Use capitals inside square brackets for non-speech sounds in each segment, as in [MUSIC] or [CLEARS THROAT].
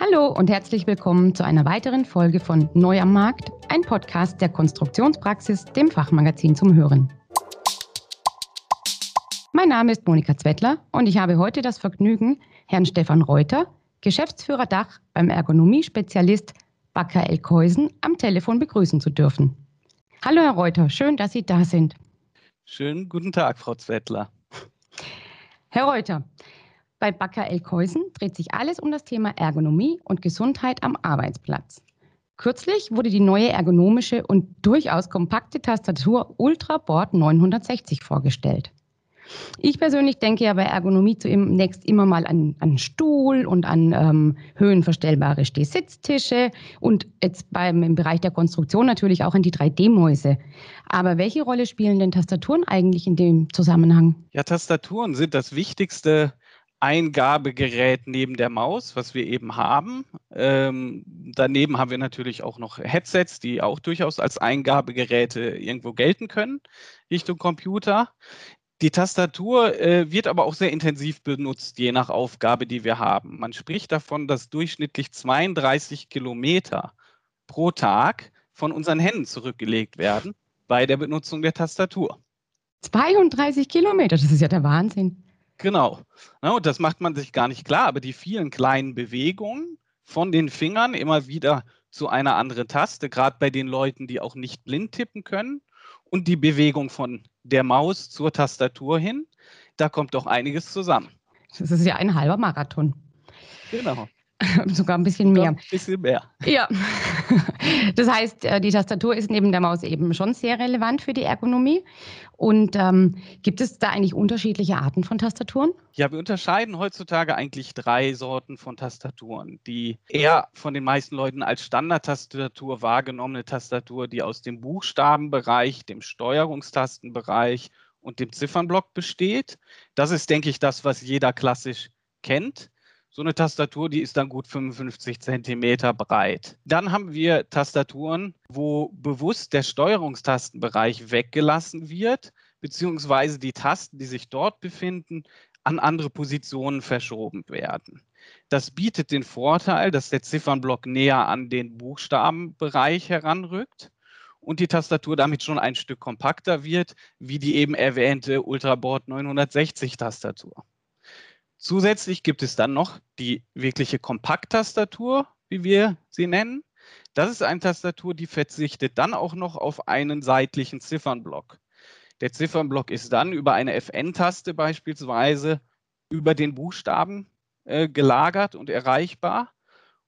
Hallo und herzlich willkommen zu einer weiteren Folge von Neu am Markt, ein Podcast der Konstruktionspraxis, dem Fachmagazin zum Hören. Mein Name ist Monika Zwettler und ich habe heute das Vergnügen, Herrn Stefan Reuter, Geschäftsführer Dach beim Ergonomie-Spezialist Backer Elkhäusen, am Telefon begrüßen zu dürfen. Hallo Herr Reuter, schön, dass Sie da sind. Schönen guten Tag, Frau Zwettler. Herr Reuter, bei Backer Elkhäusen dreht sich alles um das Thema Ergonomie und Gesundheit am Arbeitsplatz. Kürzlich wurde die neue ergonomische und durchaus kompakte Tastatur Ultraboard 960 vorgestellt. Ich persönlich denke ja bei Ergonomie zunächst immer mal an, an Stuhl und an ähm, höhenverstellbare Stehsitztische und jetzt beim, im Bereich der Konstruktion natürlich auch an die 3D-Mäuse. Aber welche Rolle spielen denn Tastaturen eigentlich in dem Zusammenhang? Ja, Tastaturen sind das wichtigste Eingabegerät neben der Maus, was wir eben haben. Ähm, daneben haben wir natürlich auch noch Headsets, die auch durchaus als Eingabegeräte irgendwo gelten können, Richtung Computer. Die Tastatur äh, wird aber auch sehr intensiv benutzt, je nach Aufgabe, die wir haben. Man spricht davon, dass durchschnittlich 32 Kilometer pro Tag von unseren Händen zurückgelegt werden bei der Benutzung der Tastatur. 32 Kilometer, das ist ja der Wahnsinn. Genau. Ja, und das macht man sich gar nicht klar, aber die vielen kleinen Bewegungen von den Fingern immer wieder zu einer anderen Taste, gerade bei den Leuten, die auch nicht blind tippen können, und die Bewegung von der Maus zur Tastatur hin, da kommt doch einiges zusammen. Das ist ja ein halber Marathon. Genau. [LAUGHS] Sogar ein bisschen mehr. Ein bisschen mehr. Ja. [LAUGHS] Das heißt, äh, die Tastatur ist neben der Maus eben schon sehr relevant für die Ergonomie. Und ähm, gibt es da eigentlich unterschiedliche Arten von Tastaturen? Ja, wir unterscheiden heutzutage eigentlich drei Sorten von Tastaturen. Die eher von den meisten Leuten als Standardtastatur wahrgenommene Tastatur, die aus dem Buchstabenbereich, dem Steuerungstastenbereich und dem Ziffernblock besteht. Das ist, denke ich, das, was jeder klassisch kennt. So eine Tastatur, die ist dann gut 55 Zentimeter breit. Dann haben wir Tastaturen, wo bewusst der Steuerungstastenbereich weggelassen wird, beziehungsweise die Tasten, die sich dort befinden, an andere Positionen verschoben werden. Das bietet den Vorteil, dass der Ziffernblock näher an den Buchstabenbereich heranrückt und die Tastatur damit schon ein Stück kompakter wird, wie die eben erwähnte Ultraboard 960 Tastatur. Zusätzlich gibt es dann noch die wirkliche Kompakttastatur, wie wir sie nennen. Das ist eine Tastatur, die verzichtet dann auch noch auf einen seitlichen Ziffernblock. Der Ziffernblock ist dann über eine FN-Taste beispielsweise über den Buchstaben äh, gelagert und erreichbar.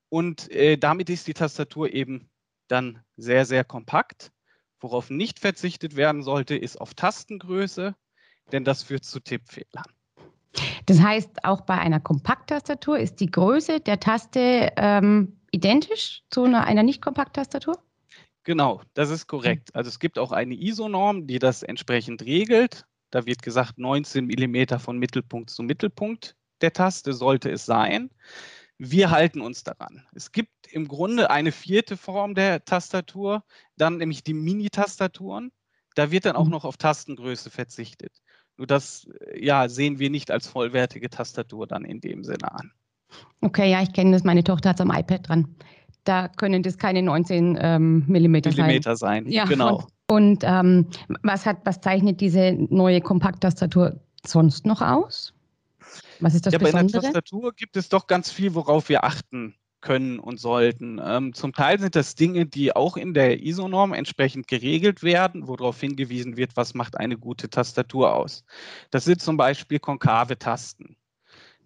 Und äh, damit ist die Tastatur eben dann sehr, sehr kompakt. Worauf nicht verzichtet werden sollte, ist auf Tastengröße, denn das führt zu Tippfehlern. Das heißt, auch bei einer Kompakttastatur ist die Größe der Taste ähm, identisch zu einer, einer Nicht-Kompakt-Tastatur? Genau, das ist korrekt. Also es gibt auch eine ISO-Norm, die das entsprechend regelt. Da wird gesagt, 19 mm von Mittelpunkt zu Mittelpunkt der Taste sollte es sein. Wir halten uns daran. Es gibt im Grunde eine vierte Form der Tastatur, dann nämlich die Mini-Tastaturen. Da wird dann auch mhm. noch auf Tastengröße verzichtet. Nur das ja, sehen wir nicht als vollwertige Tastatur dann in dem Sinne an. Okay, ja, ich kenne das. Meine Tochter hat es am iPad dran. Da können das keine 19 ähm, Millimeter, Millimeter sein. sein. Ja, genau. Und, und ähm, was, hat, was zeichnet diese neue Kompakttastatur sonst noch aus? Was ist das ja, Besondere? Bei einer Tastatur gibt es doch ganz viel, worauf wir achten können und sollten. Ähm, zum Teil sind das Dinge, die auch in der ISO-Norm entsprechend geregelt werden, worauf hingewiesen wird, was macht eine gute Tastatur aus. Das sind zum Beispiel konkave Tasten.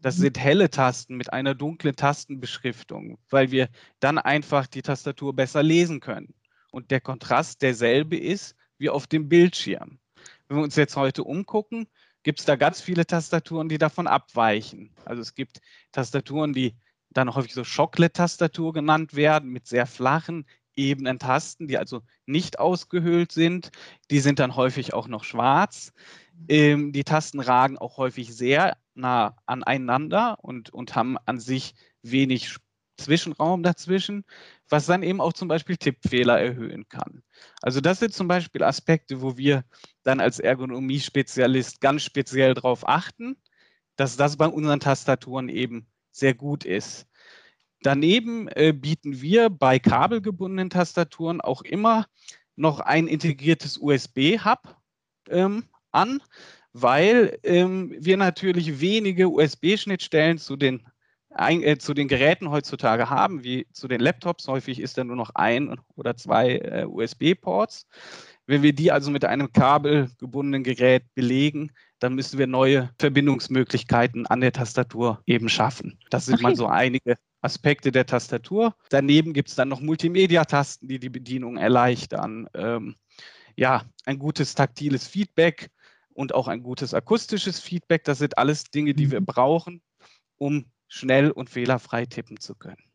Das mhm. sind helle Tasten mit einer dunklen Tastenbeschriftung, weil wir dann einfach die Tastatur besser lesen können. Und der Kontrast derselbe ist wie auf dem Bildschirm. Wenn wir uns jetzt heute umgucken, gibt es da ganz viele Tastaturen, die davon abweichen. Also es gibt Tastaturen, die dann häufig so Chocolate-Tastatur genannt werden, mit sehr flachen, ebenen Tasten, die also nicht ausgehöhlt sind. Die sind dann häufig auch noch schwarz. Ähm, die Tasten ragen auch häufig sehr nah aneinander und, und haben an sich wenig Zwischenraum dazwischen, was dann eben auch zum Beispiel Tippfehler erhöhen kann. Also das sind zum Beispiel Aspekte, wo wir dann als Ergonomie-Spezialist ganz speziell darauf achten, dass das bei unseren Tastaturen eben sehr gut ist. Daneben äh, bieten wir bei kabelgebundenen Tastaturen auch immer noch ein integriertes USB-Hub ähm, an, weil ähm, wir natürlich wenige USB-Schnittstellen zu den äh, zu den Geräten heutzutage haben, wie zu den Laptops. Häufig ist da nur noch ein oder zwei äh, USB-Ports. Wenn wir die also mit einem kabelgebundenen Gerät belegen, dann müssen wir neue Verbindungsmöglichkeiten an der Tastatur eben schaffen. Das sind okay. mal so einige Aspekte der Tastatur. Daneben gibt es dann noch Multimedia-Tasten, die die Bedienung erleichtern. Ähm, ja, ein gutes taktiles Feedback und auch ein gutes akustisches Feedback. Das sind alles Dinge, die wir mhm. brauchen, um schnell und fehlerfrei tippen zu können.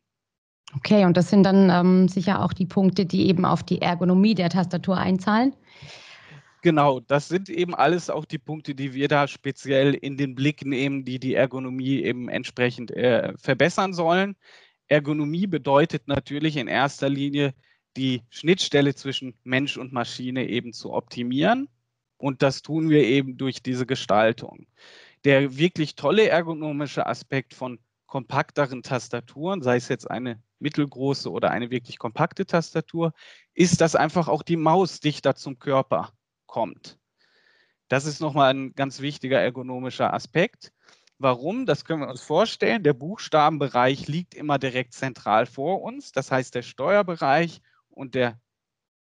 Okay, und das sind dann ähm, sicher auch die Punkte, die eben auf die Ergonomie der Tastatur einzahlen. Genau, das sind eben alles auch die Punkte, die wir da speziell in den Blick nehmen, die die Ergonomie eben entsprechend äh, verbessern sollen. Ergonomie bedeutet natürlich in erster Linie, die Schnittstelle zwischen Mensch und Maschine eben zu optimieren. Und das tun wir eben durch diese Gestaltung. Der wirklich tolle ergonomische Aspekt von kompakteren Tastaturen, sei es jetzt eine mittelgroße oder eine wirklich kompakte Tastatur, ist, dass einfach auch die Maus dichter zum Körper kommt. Das ist nochmal ein ganz wichtiger ergonomischer Aspekt. Warum? Das können wir uns vorstellen. Der Buchstabenbereich liegt immer direkt zentral vor uns. Das heißt, der Steuerbereich und der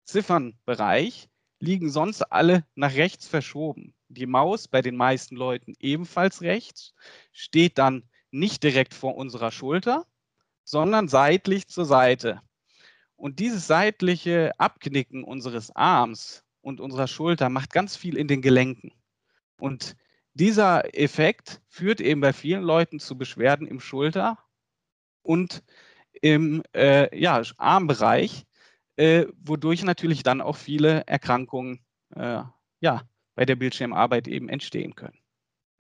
Ziffernbereich liegen sonst alle nach rechts verschoben. Die Maus bei den meisten Leuten ebenfalls rechts, steht dann nicht direkt vor unserer Schulter, sondern seitlich zur Seite. Und dieses seitliche Abknicken unseres Arms und unserer Schulter macht ganz viel in den Gelenken. Und dieser Effekt führt eben bei vielen Leuten zu Beschwerden im Schulter- und im äh, ja, Armbereich, äh, wodurch natürlich dann auch viele Erkrankungen äh, ja, bei der Bildschirmarbeit eben entstehen können.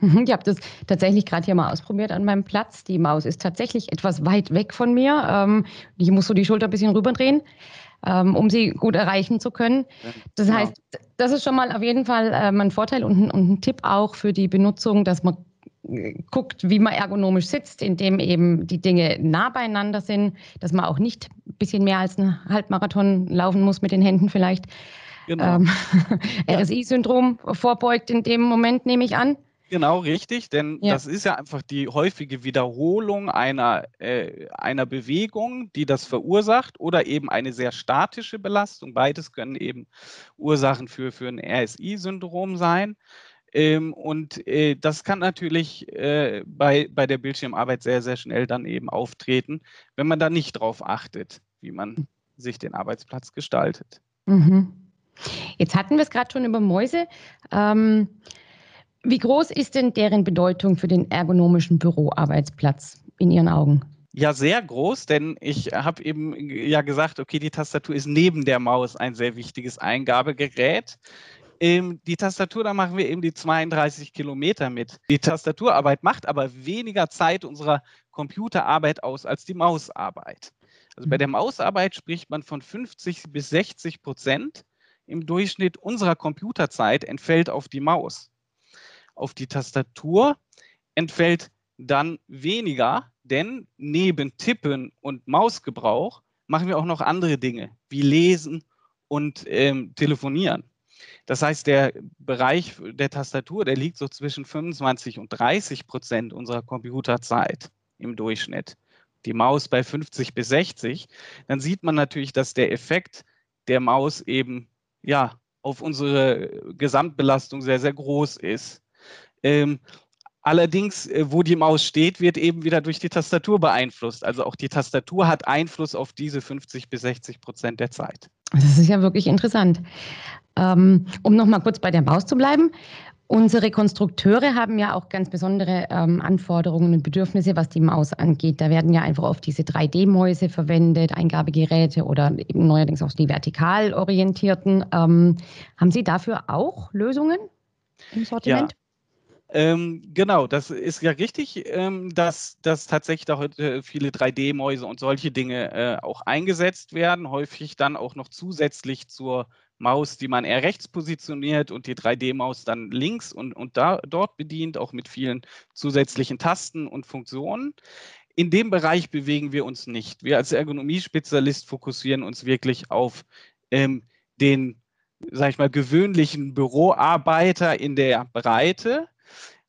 Mhm, ich habe das tatsächlich gerade hier mal ausprobiert an meinem Platz. Die Maus ist tatsächlich etwas weit weg von mir. Ähm, ich muss so die Schulter ein bisschen rüberdrehen ähm, um sie gut erreichen zu können. Das genau. heißt, das ist schon mal auf jeden Fall ähm, ein Vorteil und ein, und ein Tipp auch für die Benutzung, dass man äh, guckt, wie man ergonomisch sitzt, indem eben die Dinge nah beieinander sind, dass man auch nicht ein bisschen mehr als einen Halbmarathon laufen muss mit den Händen vielleicht. Genau. Ähm, [LAUGHS] RSI-Syndrom vorbeugt in dem Moment, nehme ich an. Genau, richtig, denn ja. das ist ja einfach die häufige Wiederholung einer, äh, einer Bewegung, die das verursacht oder eben eine sehr statische Belastung. Beides können eben Ursachen für, für ein RSI-Syndrom sein. Ähm, und äh, das kann natürlich äh, bei, bei der Bildschirmarbeit sehr, sehr schnell dann eben auftreten, wenn man da nicht drauf achtet, wie man hm. sich den Arbeitsplatz gestaltet. Mhm. Jetzt hatten wir es gerade schon über Mäuse. Ähm, wie groß ist denn deren Bedeutung für den ergonomischen Büroarbeitsplatz in Ihren Augen? Ja, sehr groß, denn ich habe eben ja gesagt, okay, die Tastatur ist neben der Maus ein sehr wichtiges Eingabegerät. Ähm, die Tastatur, da machen wir eben die 32 Kilometer mit. Die Tastaturarbeit macht aber weniger Zeit unserer Computerarbeit aus als die Mausarbeit. Also bei mhm. der Mausarbeit spricht man von 50 bis 60 Prozent im Durchschnitt unserer Computerzeit entfällt auf die Maus auf die Tastatur entfällt dann weniger, denn neben Tippen und Mausgebrauch machen wir auch noch andere Dinge, wie Lesen und ähm, Telefonieren. Das heißt, der Bereich der Tastatur, der liegt so zwischen 25 und 30 Prozent unserer Computerzeit im Durchschnitt. Die Maus bei 50 bis 60. Dann sieht man natürlich, dass der Effekt der Maus eben ja auf unsere Gesamtbelastung sehr, sehr groß ist. Ähm, allerdings, äh, wo die Maus steht, wird eben wieder durch die Tastatur beeinflusst. Also auch die Tastatur hat Einfluss auf diese 50 bis 60 Prozent der Zeit. Das ist ja wirklich interessant. Ähm, um nochmal kurz bei der Maus zu bleiben. Unsere Konstrukteure haben ja auch ganz besondere ähm, Anforderungen und Bedürfnisse, was die Maus angeht. Da werden ja einfach oft diese 3D-Mäuse verwendet, Eingabegeräte oder eben neuerdings auch die vertikal orientierten. Ähm, haben Sie dafür auch Lösungen im Sortiment? Ja. Ähm, genau, das ist ja richtig, ähm, dass, dass tatsächlich auch äh, viele 3D-Mäuse und solche Dinge äh, auch eingesetzt werden, häufig dann auch noch zusätzlich zur Maus, die man eher rechts positioniert und die 3D-Maus dann links und, und da, dort bedient, auch mit vielen zusätzlichen Tasten und Funktionen. in dem Bereich bewegen wir uns nicht. Wir als Ergonomiespezialist fokussieren uns wirklich auf ähm, den, sag ich mal, gewöhnlichen Büroarbeiter in der Breite,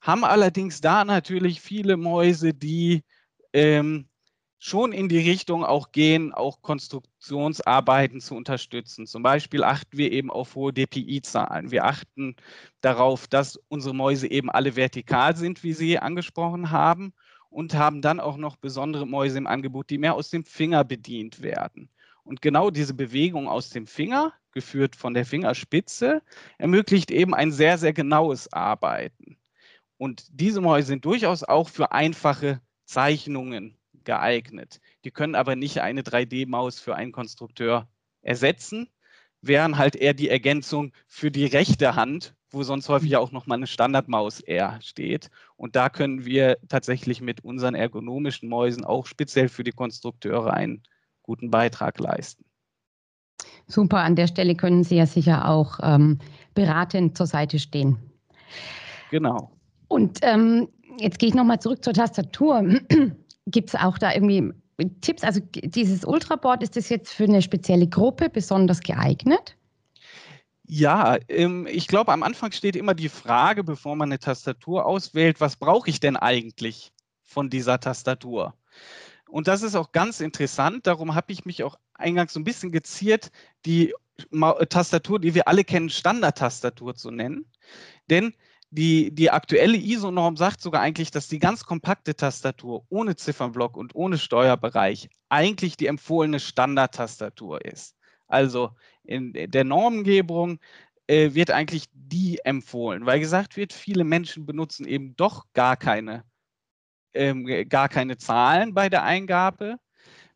haben allerdings da natürlich viele Mäuse, die ähm, schon in die Richtung auch gehen, auch Konstruktionsarbeiten zu unterstützen. Zum Beispiel achten wir eben auf hohe DPI-Zahlen. Wir achten darauf, dass unsere Mäuse eben alle vertikal sind, wie Sie angesprochen haben, und haben dann auch noch besondere Mäuse im Angebot, die mehr aus dem Finger bedient werden. Und genau diese Bewegung aus dem Finger, geführt von der Fingerspitze, ermöglicht eben ein sehr, sehr genaues Arbeiten. Und diese Mäuse sind durchaus auch für einfache Zeichnungen geeignet. Die können aber nicht eine 3D-Maus für einen Konstrukteur ersetzen, wären halt eher die Ergänzung für die rechte Hand, wo sonst häufig auch noch mal eine Standardmaus eher steht. Und da können wir tatsächlich mit unseren ergonomischen Mäusen auch speziell für die Konstrukteure einen guten Beitrag leisten. Super, an der Stelle können Sie ja sicher auch ähm, beratend zur Seite stehen. Genau. Und ähm, jetzt gehe ich nochmal zurück zur Tastatur. [CLEARS THROAT] Gibt es auch da irgendwie Tipps? Also dieses Ultraboard, ist das jetzt für eine spezielle Gruppe besonders geeignet? Ja, ähm, ich glaube, am Anfang steht immer die Frage, bevor man eine Tastatur auswählt, was brauche ich denn eigentlich von dieser Tastatur? Und das ist auch ganz interessant. Darum habe ich mich auch eingangs so ein bisschen geziert, die Tastatur, die wir alle kennen, Standard-Tastatur zu nennen. Denn die, die aktuelle ISO-Norm sagt sogar eigentlich, dass die ganz kompakte Tastatur ohne Ziffernblock und ohne Steuerbereich eigentlich die empfohlene Standard-Tastatur ist. Also in der Normengebung äh, wird eigentlich die empfohlen, weil gesagt wird, viele Menschen benutzen eben doch gar keine, ähm, gar keine Zahlen bei der Eingabe.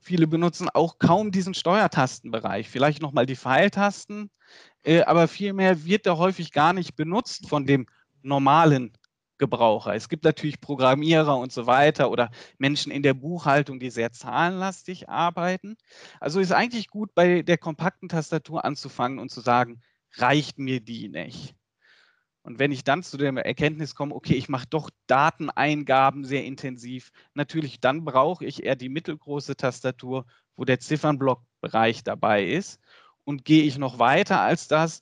Viele benutzen auch kaum diesen Steuertastenbereich, vielleicht nochmal die Pfeiltasten, äh, aber vielmehr wird da häufig gar nicht benutzt von dem normalen Gebraucher. Es gibt natürlich Programmierer und so weiter oder Menschen in der Buchhaltung, die sehr zahlenlastig arbeiten. Also ist eigentlich gut, bei der kompakten Tastatur anzufangen und zu sagen, reicht mir die nicht. Und wenn ich dann zu der Erkenntnis komme, okay, ich mache doch Dateneingaben sehr intensiv, natürlich dann brauche ich eher die mittelgroße Tastatur, wo der Ziffernblockbereich dabei ist. Und gehe ich noch weiter als das,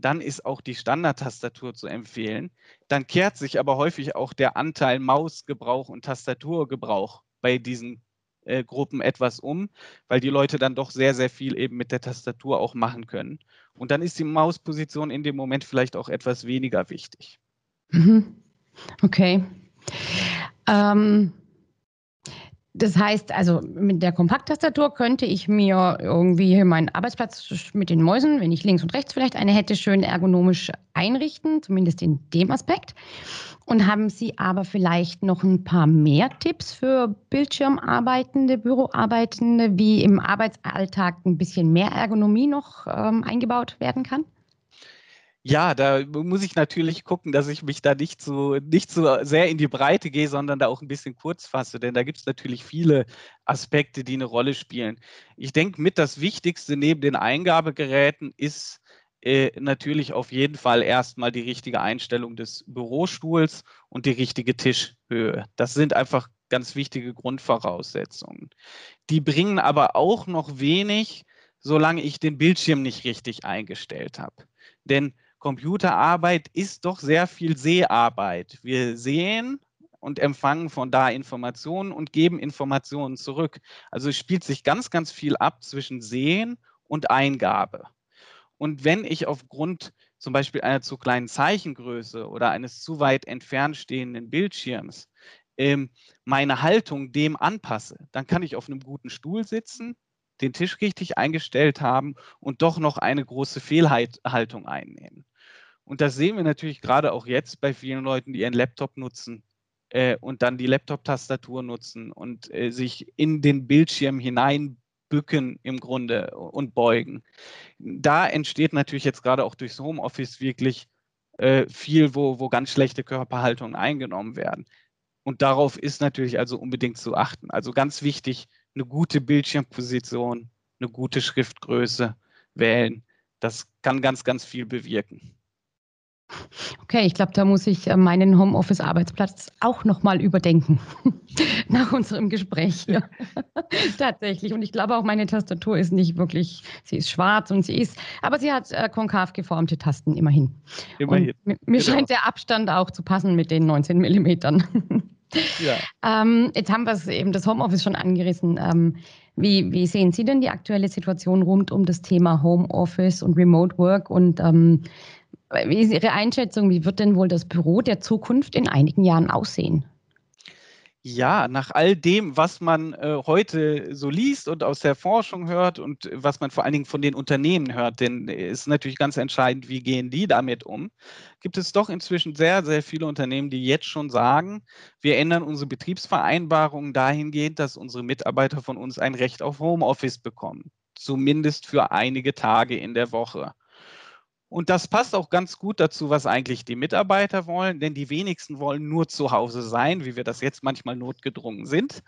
dann ist auch die Standardtastatur zu empfehlen. Dann kehrt sich aber häufig auch der Anteil Mausgebrauch und Tastaturgebrauch bei diesen äh, Gruppen etwas um, weil die Leute dann doch sehr, sehr viel eben mit der Tastatur auch machen können. Und dann ist die Mausposition in dem Moment vielleicht auch etwas weniger wichtig. Mhm. Okay. Ähm, das heißt, also mit der Kompakttastatur könnte ich mir irgendwie meinen Arbeitsplatz mit den Mäusen, wenn ich links und rechts vielleicht eine hätte, schön ergonomisch einrichten, zumindest in dem Aspekt. Und haben Sie aber vielleicht noch ein paar mehr Tipps für Bildschirmarbeitende, Büroarbeitende, wie im Arbeitsalltag ein bisschen mehr Ergonomie noch ähm, eingebaut werden kann? Ja, da muss ich natürlich gucken, dass ich mich da nicht so, nicht so sehr in die Breite gehe, sondern da auch ein bisschen kurz fasse, denn da gibt es natürlich viele Aspekte, die eine Rolle spielen. Ich denke, mit das Wichtigste neben den Eingabegeräten ist äh, natürlich auf jeden Fall erstmal die richtige Einstellung des Bürostuhls und die richtige Tischhöhe. Das sind einfach ganz wichtige Grundvoraussetzungen. Die bringen aber auch noch wenig, solange ich den Bildschirm nicht richtig eingestellt habe. Denn Computerarbeit ist doch sehr viel Seharbeit. Wir sehen und empfangen von da Informationen und geben Informationen zurück. Also spielt sich ganz, ganz viel ab zwischen Sehen und Eingabe. Und wenn ich aufgrund zum Beispiel einer zu kleinen Zeichengröße oder eines zu weit entfernt stehenden Bildschirms ähm, meine Haltung dem anpasse, dann kann ich auf einem guten Stuhl sitzen, den Tisch richtig eingestellt haben und doch noch eine große Fehlhaltung einnehmen. Und das sehen wir natürlich gerade auch jetzt bei vielen Leuten, die ihren Laptop nutzen äh, und dann die Laptop-Tastatur nutzen und äh, sich in den Bildschirm hineinbücken im Grunde und beugen. Da entsteht natürlich jetzt gerade auch durchs Homeoffice wirklich äh, viel, wo, wo ganz schlechte Körperhaltungen eingenommen werden. Und darauf ist natürlich also unbedingt zu achten. Also ganz wichtig, eine gute Bildschirmposition, eine gute Schriftgröße wählen. Das kann ganz, ganz viel bewirken. Okay, ich glaube, da muss ich äh, meinen Homeoffice-Arbeitsplatz auch nochmal überdenken [LAUGHS] nach unserem Gespräch hier. [LAUGHS] Tatsächlich. Und ich glaube auch, meine Tastatur ist nicht wirklich, sie ist schwarz und sie ist, aber sie hat äh, konkav geformte Tasten immerhin. Immerhin. Und mir, mir genau. scheint der Abstand auch zu passen mit den 19 Millimetern. [LAUGHS] ja. ähm, jetzt haben wir eben das Homeoffice schon angerissen. Ähm, wie, wie, sehen Sie denn die aktuelle Situation rund um das Thema Homeoffice und Remote Work und ähm, wie ist Ihre Einschätzung? Wie wird denn wohl das Büro der Zukunft in einigen Jahren aussehen? Ja, nach all dem, was man äh, heute so liest und aus der Forschung hört und was man vor allen Dingen von den Unternehmen hört, denn es ist natürlich ganz entscheidend, wie gehen die damit um, gibt es doch inzwischen sehr, sehr viele Unternehmen, die jetzt schon sagen, wir ändern unsere Betriebsvereinbarungen dahingehend, dass unsere Mitarbeiter von uns ein Recht auf Homeoffice bekommen, zumindest für einige Tage in der Woche. Und das passt auch ganz gut dazu, was eigentlich die Mitarbeiter wollen, denn die wenigsten wollen nur zu Hause sein, wie wir das jetzt manchmal notgedrungen sind.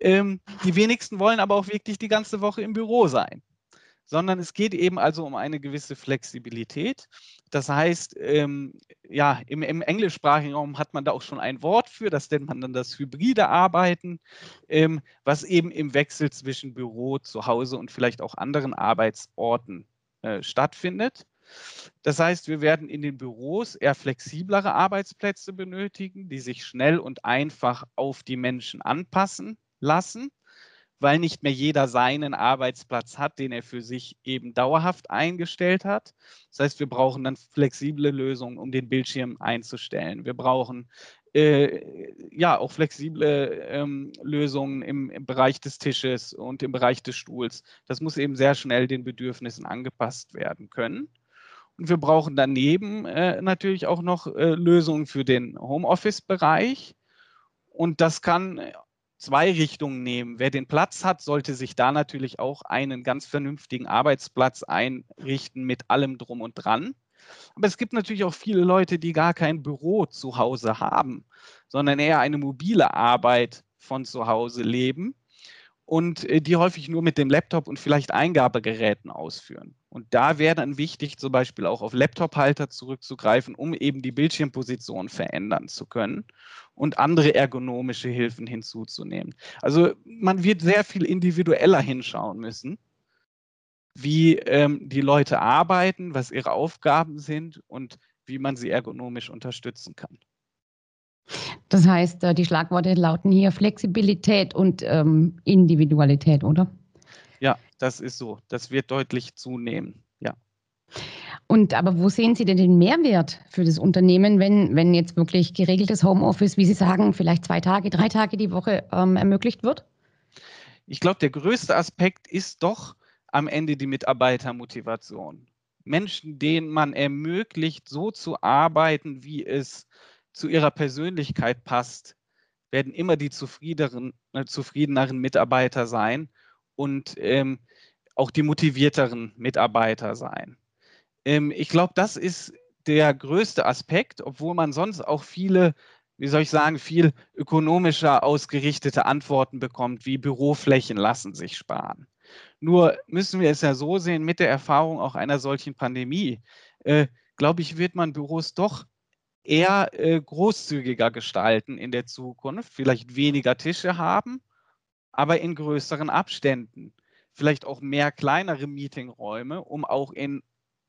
Ähm, die wenigsten wollen aber auch wirklich die ganze Woche im Büro sein, sondern es geht eben also um eine gewisse Flexibilität. Das heißt, ähm, ja, im, im, englischsprachigen Raum hat man da auch schon ein Wort für, das nennt man dann das hybride Arbeiten, ähm, was eben im Wechsel zwischen Büro, zu Hause und vielleicht auch anderen Arbeitsorten äh, stattfindet. Das heißt, wir werden in den Büros eher flexiblere Arbeitsplätze benötigen, die sich schnell und einfach auf die Menschen anpassen lassen, weil nicht mehr jeder seinen Arbeitsplatz hat, den er für sich eben dauerhaft eingestellt hat. Das heißt, wir brauchen dann flexible Lösungen, um den Bildschirm einzustellen. Wir brauchen äh, ja auch flexible ähm, Lösungen im, im, Bereich des Tisches und im Bereich des Stuhls. Das muss eben sehr schnell den Bedürfnissen angepasst werden können. Wir brauchen daneben äh, natürlich auch noch äh, Lösungen für den Homeoffice-Bereich. Und das kann äh, zwei Richtungen nehmen. Wer den Platz hat, sollte sich da natürlich auch einen ganz vernünftigen Arbeitsplatz einrichten mit allem drum und dran. Aber es gibt natürlich auch viele Leute, die gar kein Büro zu Hause haben, sondern eher eine mobile Arbeit von zu Hause leben und äh, die häufig nur mit dem Laptop und vielleicht Eingabegeräten ausführen. Und da wäre dann wichtig, zum Beispiel auch auf Laptop-Halter zurückzugreifen, um eben die Bildschirmposition verändern zu können und andere ergonomische Hilfen hinzuzunehmen. Also man wird sehr viel individueller hinschauen müssen, wie ähm, die Leute arbeiten, was ihre Aufgaben sind und wie man sie ergonomisch unterstützen kann. Das heißt, äh, die Schlagworte lauten hier Flexibilität und ähm, Individualität, oder? Ja, das ist so. Das wird deutlich zunehmen. Ja. Und aber wo sehen Sie denn den Mehrwert für das Unternehmen, wenn, wenn jetzt wirklich geregeltes Homeoffice, wie Sie sagen, vielleicht zwei Tage, drei Tage die Woche ähm, ermöglicht wird? Ich glaube, der größte Aspekt ist doch am Ende die Mitarbeitermotivation. Menschen, denen man ermöglicht, so zu arbeiten, wie es zu ihrer Persönlichkeit passt, werden immer die zufriedeneren, äh, zufriedeneren Mitarbeiter sein und ähm, auch die motivierteren Mitarbeiter sein. Ähm, ich glaube, das ist der größte Aspekt, obwohl man sonst auch viele, wie soll ich sagen, viel ökonomischer ausgerichtete Antworten bekommt, wie Büroflächen lassen sich sparen. Nur müssen wir es ja so sehen, mit der Erfahrung auch einer solchen Pandemie, äh, glaube ich, wird man Büros doch eher äh, großzügiger gestalten in der Zukunft, vielleicht weniger Tische haben, aber in größeren Abständen. Vielleicht auch mehr kleinere Meetingräume, um auch in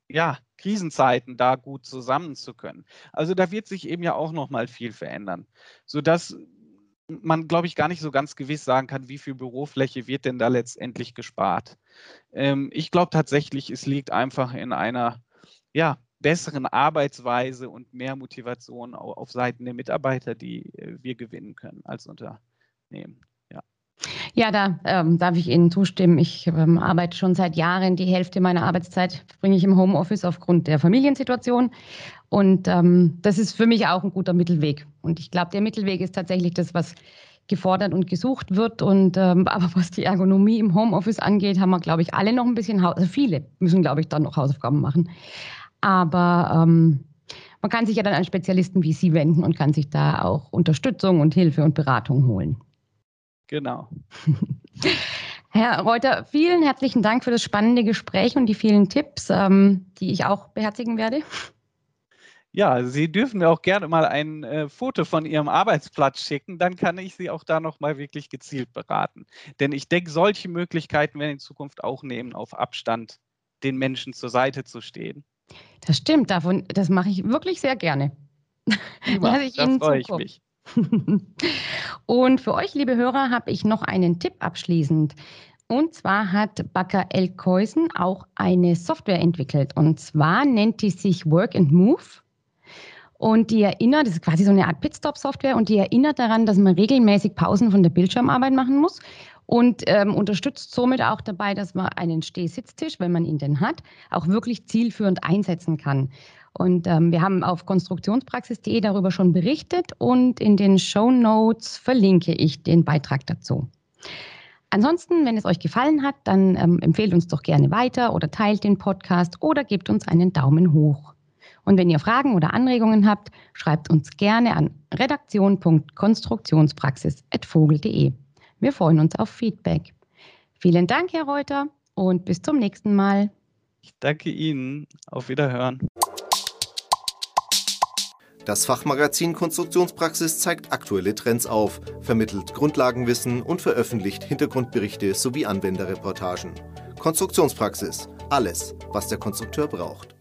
ja, Krisenzeiten da gut zusammen zu können. Also da wird sich eben ja auch noch mal viel verändern, sodass man, glaube ich, gar nicht so ganz gewiss sagen kann, wie viel Bürofläche wird denn da letztendlich gespart. Ähm, ich glaube tatsächlich, es liegt einfach in einer ja, besseren Arbeitsweise und mehr Motivation auf Seiten der Mitarbeiter, die äh, wir gewinnen können als Unternehmen. Ja, da ähm, darf ich Ihnen zustimmen. Ich ähm, arbeite schon seit Jahren. Die Hälfte meiner Arbeitszeit bringe ich im Homeoffice aufgrund der Familiensituation. Und ähm, das ist für mich auch ein guter Mittelweg. Und ich glaube, der Mittelweg ist tatsächlich das, was gefordert und gesucht wird. Und ähm, [LAUGHS] aber was die Ergonomie im Homeoffice angeht, haben wir, glaube ich, alle noch ein bisschen, also viele müssen, glaube ich, dann noch Hausaufgaben machen. Aber ähm, man kann sich ja dann an Spezialisten wie Sie wenden und kann sich da auch Unterstützung und Hilfe und Beratung holen. Genau. [LAUGHS] Herr Reuter, vielen herzlichen Dank für das spannende Gespräch und die vielen Tipps, ähm, die ich auch beherzigen werde. Ja, Sie dürfen mir auch gerne mal ein äh, Foto von Ihrem Arbeitsplatz schicken, dann kann ich Sie auch da nochmal wirklich gezielt beraten. Denn ich denke, solche Möglichkeiten werden in Zukunft auch nehmen, auf Abstand den Menschen zur Seite zu stehen. Das stimmt, davon, das mache ich wirklich sehr gerne. Prima, ich da freue ich mich. [LAUGHS] Und für euch, liebe Hörer, habe ich noch einen Tipp abschließend. Und zwar hat Bakker Elkhäusen auch eine Software entwickelt. Und zwar nennt die sich Work and Move. Und die erinnert, das ist quasi so eine Art Pitstop-Software und die erinnert daran, dass man regelmäßig Pausen von der Bildschirmarbeit machen muss und ähm, unterstützt somit auch dabei, dass man einen Stehsitztisch, wenn man ihn denn hat, auch wirklich zielführend einsetzen kann. Und ähm, wir haben auf konstruktionspraxis.de darüber schon berichtet und in den Show Notes verlinke ich den Beitrag dazu. Ansonsten, wenn es euch gefallen hat, dann ähm, empfehlt uns doch gerne weiter oder teilt den Podcast oder gebt uns einen Daumen hoch. Und wenn ihr Fragen oder Anregungen habt, schreibt uns gerne an redaktion.konstruktionspraxis.vogel.de. Wir freuen uns auf Feedback. Vielen Dank, Herr Reuter, und bis zum nächsten Mal. Ich danke Ihnen. Auf Wiederhören. Das Fachmagazin Konstruktionspraxis zeigt aktuelle Trends auf, vermittelt Grundlagenwissen und veröffentlicht Hintergrundberichte sowie Anwenderreportagen. Konstruktionspraxis. Alles, was der Konstrukteur braucht.